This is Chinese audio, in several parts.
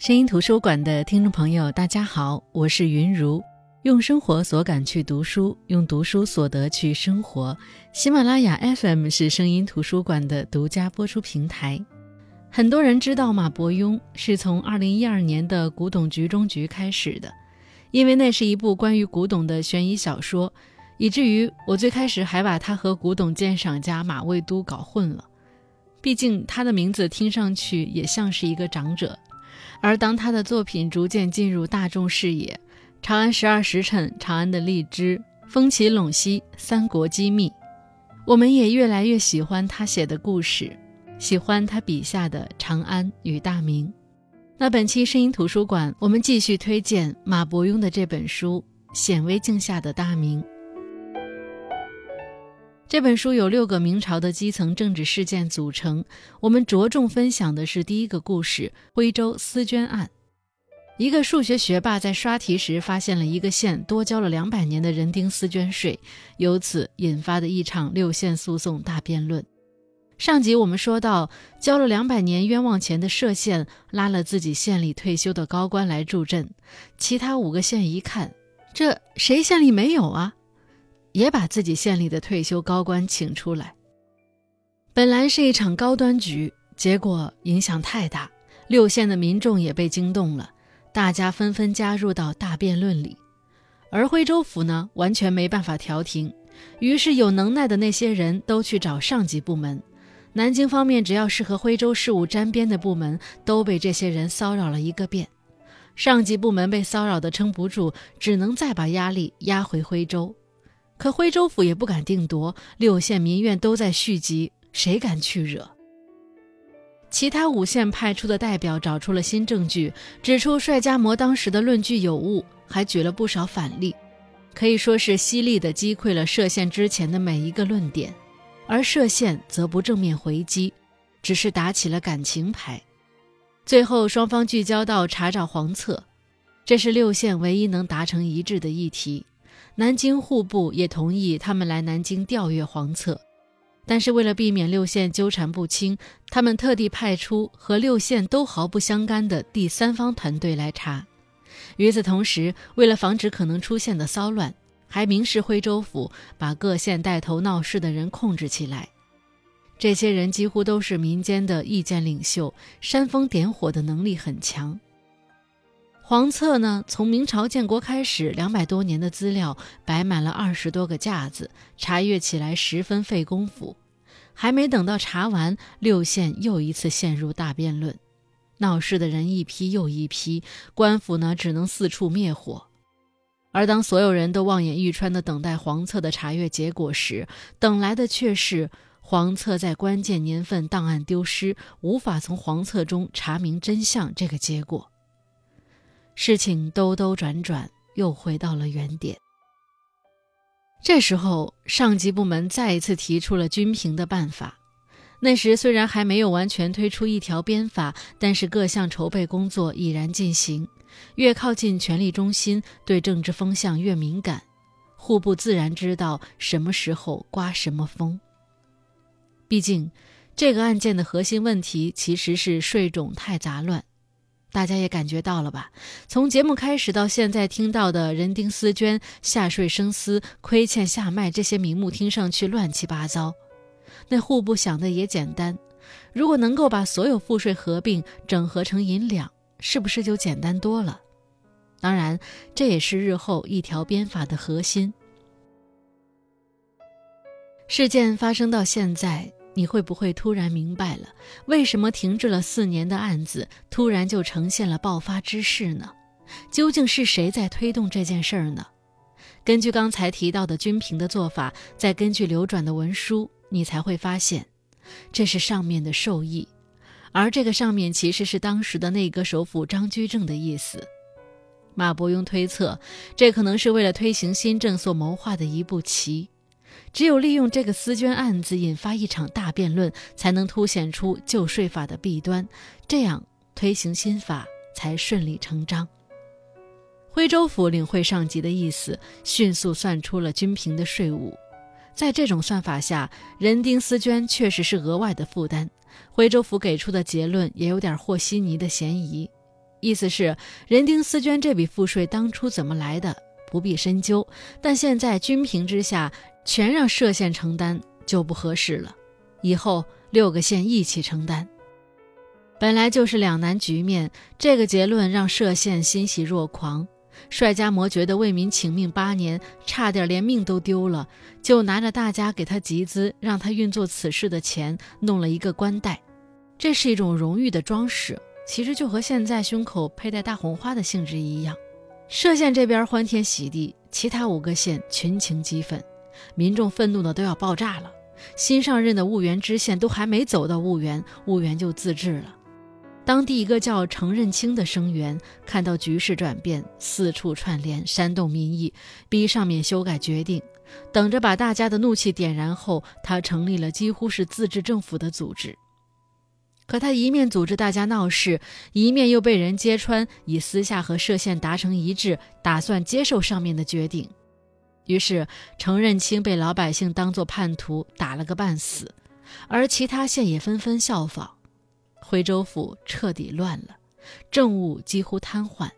声音图书馆的听众朋友，大家好，我是云如。用生活所感去读书，用读书所得去生活。喜马拉雅 FM 是声音图书馆的独家播出平台。很多人知道马伯庸是从2012年的《古董局中局》开始的，因为那是一部关于古董的悬疑小说，以至于我最开始还把他和古董鉴赏家马未都搞混了。毕竟他的名字听上去也像是一个长者，而当他的作品逐渐进入大众视野。《长安十二时辰》《长安的荔枝》《风起陇西》《三国机密》，我们也越来越喜欢他写的故事，喜欢他笔下的长安与大明。那本期声音图书馆，我们继续推荐马伯庸的这本书《显微镜下的大明》。这本书由六个明朝的基层政治事件组成，我们着重分享的是第一个故事——徽州私捐案。一个数学学霸在刷题时发现了一个县多交了两百年的人丁私捐税，由此引发的一场六县诉讼大辩论。上集我们说到，交了两百年冤枉钱的歙县拉了自己县里退休的高官来助阵，其他五个县一看，这谁县里没有啊？也把自己县里的退休高官请出来。本来是一场高端局，结果影响太大，六县的民众也被惊动了。大家纷纷加入到大辩论里，而徽州府呢，完全没办法调停。于是有能耐的那些人都去找上级部门。南京方面只要是和徽州事务沾边的部门，都被这些人骚扰了一个遍。上级部门被骚扰的撑不住，只能再把压力压回徽州。可徽州府也不敢定夺，六县民怨都在续集，谁敢去惹？其他五县派出的代表找出了新证据，指出帅家模当时的论据有误，还举了不少反例，可以说是犀利地击溃了歙县之前的每一个论点。而歙县则不正面回击，只是打起了感情牌。最后双方聚焦到查找黄册，这是六县唯一能达成一致的议题。南京户部也同意他们来南京调阅黄册。但是为了避免六县纠缠不清，他们特地派出和六县都毫不相干的第三方团队来查。与此同时，为了防止可能出现的骚乱，还明示徽州府把各县带头闹事的人控制起来。这些人几乎都是民间的意见领袖，煽风点火的能力很强。黄册呢，从明朝建国开始，两百多年的资料摆满了二十多个架子，查阅起来十分费功夫。还没等到查完，六县又一次陷入大辩论，闹事的人一批又一批，官府呢只能四处灭火。而当所有人都望眼欲穿地等待黄册的查阅结果时，等来的却是黄册在关键年份档案丢失，无法从黄册中查明真相这个结果。事情兜兜转转，又回到了原点。这时候，上级部门再一次提出了均平的办法。那时虽然还没有完全推出一条鞭法，但是各项筹备工作已然进行。越靠近权力中心，对政治风向越敏感，户部自然知道什么时候刮什么风。毕竟，这个案件的核心问题其实是税种太杂乱。大家也感觉到了吧？从节目开始到现在听到的人丁私捐、下税生私、亏欠下卖这些名目，听上去乱七八糟。那户部想的也简单，如果能够把所有赋税合并整合成银两，是不是就简单多了？当然，这也是日后一条鞭法的核心。事件发生到现在。你会不会突然明白了，为什么停滞了四年的案子突然就呈现了爆发之势呢？究竟是谁在推动这件事儿呢？根据刚才提到的均平的做法，再根据流转的文书，你才会发现，这是上面的授意，而这个上面其实是当时的内阁首辅张居正的意思。马伯庸推测，这可能是为了推行新政所谋划的一步棋。只有利用这个私捐案子引发一场大辩论，才能凸显出旧税法的弊端，这样推行新法才顺理成章。徽州府领会上级的意思，迅速算出了均平的税务。在这种算法下，人丁私捐确实是额外的负担。徽州府给出的结论也有点和稀泥的嫌疑。意思是人丁思捐这笔赋税当初怎么来的，不必深究，但现在均平之下，全让歙县承担就不合适了。以后六个县一起承担，本来就是两难局面。这个结论让歙县欣喜若狂。帅家模觉得为民请命八年，差点连命都丢了，就拿着大家给他集资，让他运作此事的钱，弄了一个冠带。这是一种荣誉的装饰，其实就和现在胸口佩戴大红花的性质一样。歙县这边欢天喜地，其他五个县群情激愤，民众愤怒的都要爆炸了。新上任的婺源知县都还没走到婺源，婺源就自治了。当地一个叫程任清的生员看到局势转变，四处串联煽动民意，逼上面修改决定。等着把大家的怒气点燃后，他成立了几乎是自治政府的组织。可他一面组织大家闹事，一面又被人揭穿以私下和歙县达成一致，打算接受上面的决定。于是程任清被老百姓当作叛徒打了个半死，而其他县也纷纷效仿。徽州府彻底乱了，政务几乎瘫痪，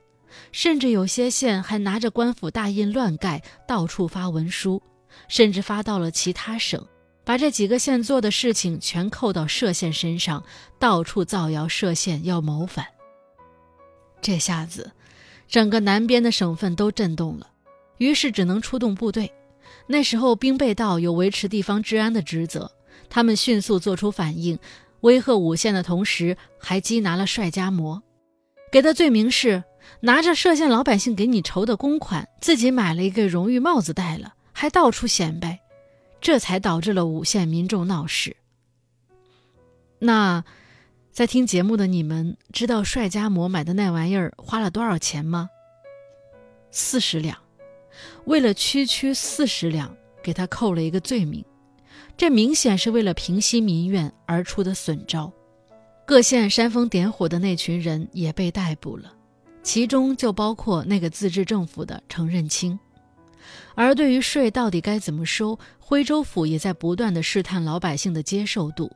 甚至有些县还拿着官府大印乱盖，到处发文书，甚至发到了其他省，把这几个县做的事情全扣到歙县身上，到处造谣歙县要谋反。这下子，整个南边的省份都震动了，于是只能出动部队。那时候兵备道有维持地方治安的职责，他们迅速做出反应。威吓五县的同时，还缉拿了帅家模，给的罪名是拿着涉县老百姓给你筹的公款，自己买了一个荣誉帽子戴了，还到处显摆，这才导致了五县民众闹事。那，在听节目的你们知道帅家模买的那玩意儿花了多少钱吗？四十两，为了区区四十两，给他扣了一个罪名。这明显是为了平息民怨而出的损招，各县煽风点火的那群人也被逮捕了，其中就包括那个自治政府的程任清。而对于税到底该怎么收，徽州府也在不断的试探老百姓的接受度。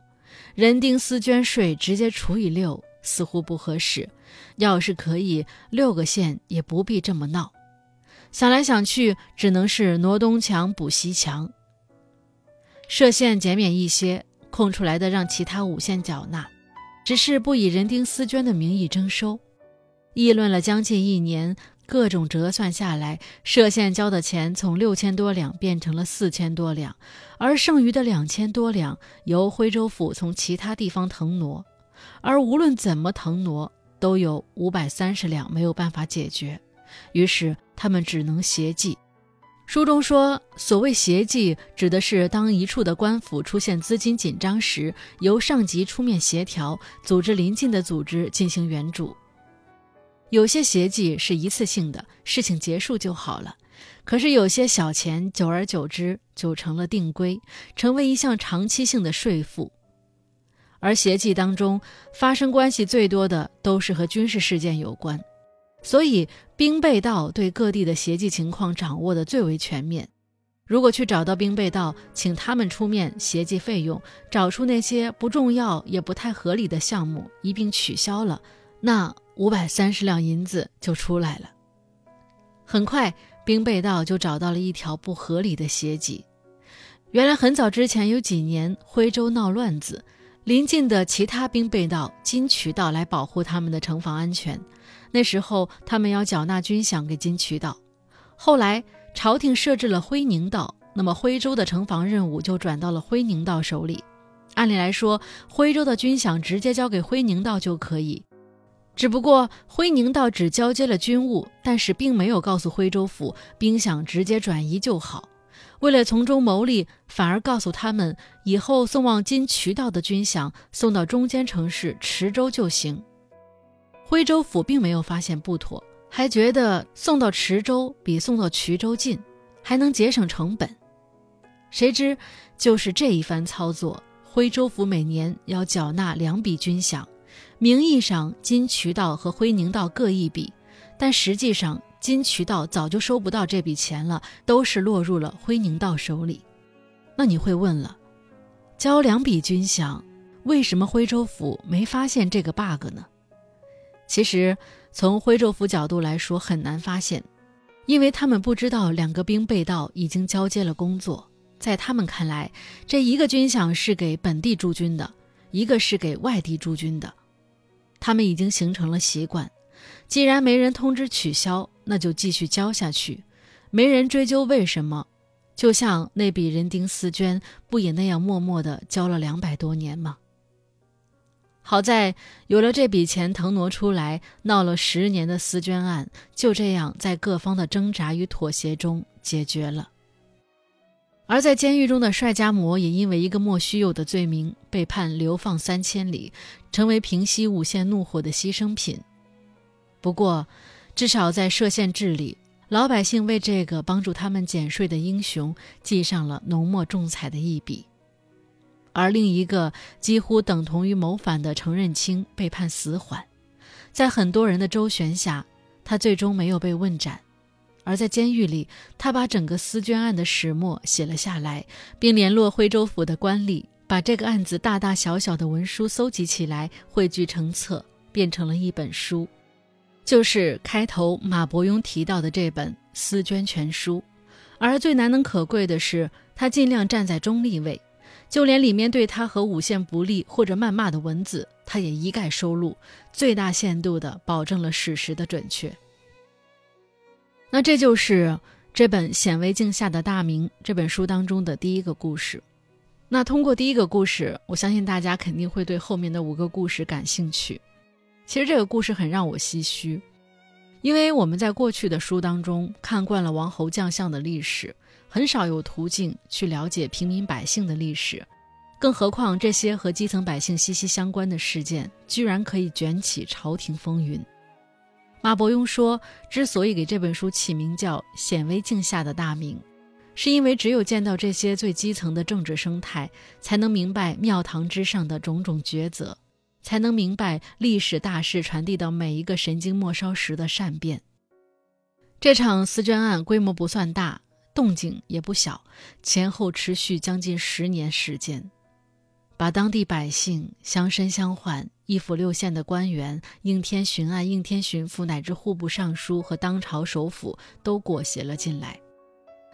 人丁私捐税直接除以六似乎不合适，要是可以，六个县也不必这么闹。想来想去，只能是挪东墙补西墙。歙县减免一些，空出来的让其他五县缴纳，只是不以人丁私捐的名义征收。议论了将近一年，各种折算下来，歙县交的钱从六千多两变成了四千多两，而剩余的两千多两由徽州府从其他地方腾挪，而无论怎么腾挪，都有五百三十两没有办法解决，于是他们只能协计。书中说，所谓协计，指的是当一处的官府出现资金紧张时，由上级出面协调，组织邻近的组织进行援助。有些协计是一次性的，事情结束就好了；可是有些小钱，久而久之就成了定规，成为一项长期性的税负。而协计当中发生关系最多的，都是和军事事件有关。所以，兵备道对各地的协计情况掌握的最为全面。如果去找到兵备道，请他们出面协计费用，找出那些不重要也不太合理的项目，一并取消了，那五百三十两银子就出来了。很快，兵备道就找到了一条不合理的协计。原来，很早之前有几年徽州闹乱子，临近的其他兵备道金渠道来保护他们的城防安全。那时候，他们要缴纳军饷给金渠道。后来，朝廷设置了徽宁道，那么徽州的城防任务就转到了徽宁道手里。按理来说，徽州的军饷直接交给徽宁道就可以。只不过，徽宁道只交接了军务，但是并没有告诉徽州府兵饷直接转移就好。为了从中牟利，反而告诉他们，以后送往金渠道的军饷送到中间城市池州就行。徽州府并没有发现不妥，还觉得送到池州比送到衢州近，还能节省成本。谁知就是这一番操作，徽州府每年要缴纳两笔军饷，名义上金渠道和徽宁道各一笔，但实际上金渠道早就收不到这笔钱了，都是落入了徽宁道手里。那你会问了，交两笔军饷，为什么徽州府没发现这个 bug 呢？其实，从徽州府角度来说很难发现，因为他们不知道两个兵被盗已经交接了工作。在他们看来，这一个军饷是给本地驻军的，一个是给外地驻军的。他们已经形成了习惯，既然没人通知取消，那就继续交下去，没人追究为什么。就像那笔人丁丝绢，不也那样默默地交了两百多年吗？好在有了这笔钱腾挪出来，闹了十年的私捐案就这样在各方的挣扎与妥协中解决了。而在监狱中的帅家模也因为一个莫须有的罪名被判流放三千里，成为平息五县怒火的牺牲品。不过，至少在歙县治里，老百姓为这个帮助他们减税的英雄记上了浓墨重彩的一笔。而另一个几乎等同于谋反的程任清被判死缓，在很多人的周旋下，他最终没有被问斩。而在监狱里，他把整个私绢案的始末写了下来，并联络徽州府的官吏，把这个案子大大小小的文书搜集起来，汇聚成册，变成了一本书，就是开头马伯庸提到的这本《丝绢全书》。而最难能可贵的是，他尽量站在中立位，就连里面对他和五线不利或者谩骂的文字，他也一概收录，最大限度地保证了史实的准确。那这就是这本《显微镜下的大明》这本书当中的第一个故事。那通过第一个故事，我相信大家肯定会对后面的五个故事感兴趣。其实这个故事很让我唏嘘，因为我们在过去的书当中看惯了王侯将相的历史，很少有途径去了解平民百姓的历史，更何况这些和基层百姓息息相关的事件，居然可以卷起朝廷风云。马伯庸说：“之所以给这本书起名叫《显微镜下的大明》，是因为只有见到这些最基层的政治生态，才能明白庙堂之上的种种抉择，才能明白历史大势传递到每一个神经末梢时的善变。”这场私捐案规模不算大，动静也不小，前后持续将近十年时间。把当地百姓乡绅乡宦、一府六县的官员、应天巡按、应天巡抚，乃至户部尚书和当朝首辅都裹挟了进来。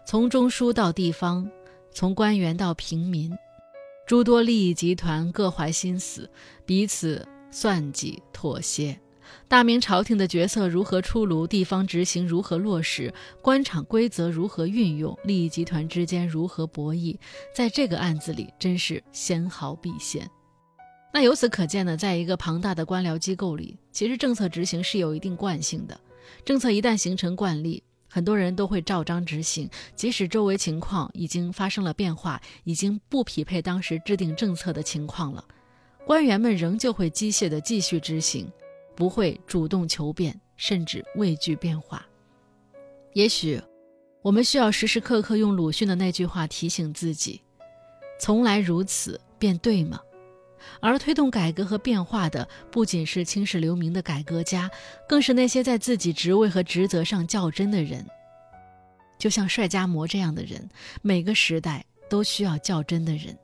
从中枢到地方，从官员到平民，诸多利益集团各怀心思，彼此算计妥协。大明朝廷的决策如何出炉？地方执行如何落实？官场规则如何运用？利益集团之间如何博弈？在这个案子里，真是纤毫毕现。那由此可见呢，在一个庞大的官僚机构里，其实政策执行是有一定惯性的。政策一旦形成惯例，很多人都会照章执行，即使周围情况已经发生了变化，已经不匹配当时制定政策的情况了，官员们仍旧会机械地继续执行。不会主动求变，甚至畏惧变化。也许，我们需要时时刻刻用鲁迅的那句话提醒自己：“从来如此，便对吗？”而推动改革和变化的，不仅是青史留名的改革家，更是那些在自己职位和职责上较真的人。就像帅家模这样的人，每个时代都需要较真的人。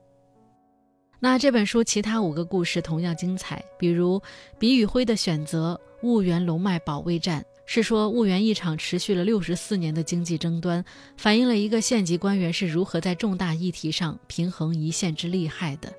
那这本书其他五个故事同样精彩，比如笔与灰的选择、婺源龙脉保卫战，是说婺源一场持续了六十四年的经济争端，反映了一个县级官员是如何在重大议题上平衡一线之利害的。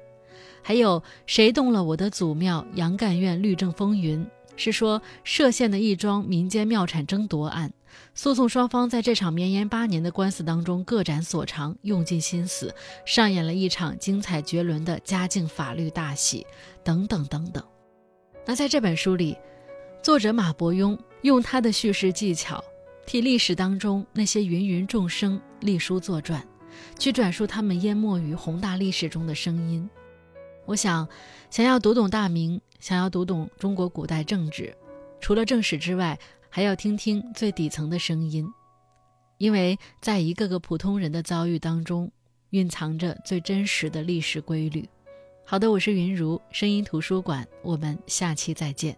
还有谁动了我的祖庙杨干院律政风云，是说歙县的一桩民间庙产争夺案。诉讼双方在这场绵延八年的官司当中各展所长，用尽心思，上演了一场精彩绝伦的嘉靖法律大戏，等等等等。那在这本书里，作者马伯庸用他的叙事技巧，替历史当中那些芸芸众生立书作传，去转述他们淹没于宏大历史中的声音。我想，想要读懂大明，想要读懂中国古代政治，除了正史之外，还要听听最底层的声音，因为在一个个普通人的遭遇当中，蕴藏着最真实的历史规律。好的，我是云如声音图书馆，我们下期再见。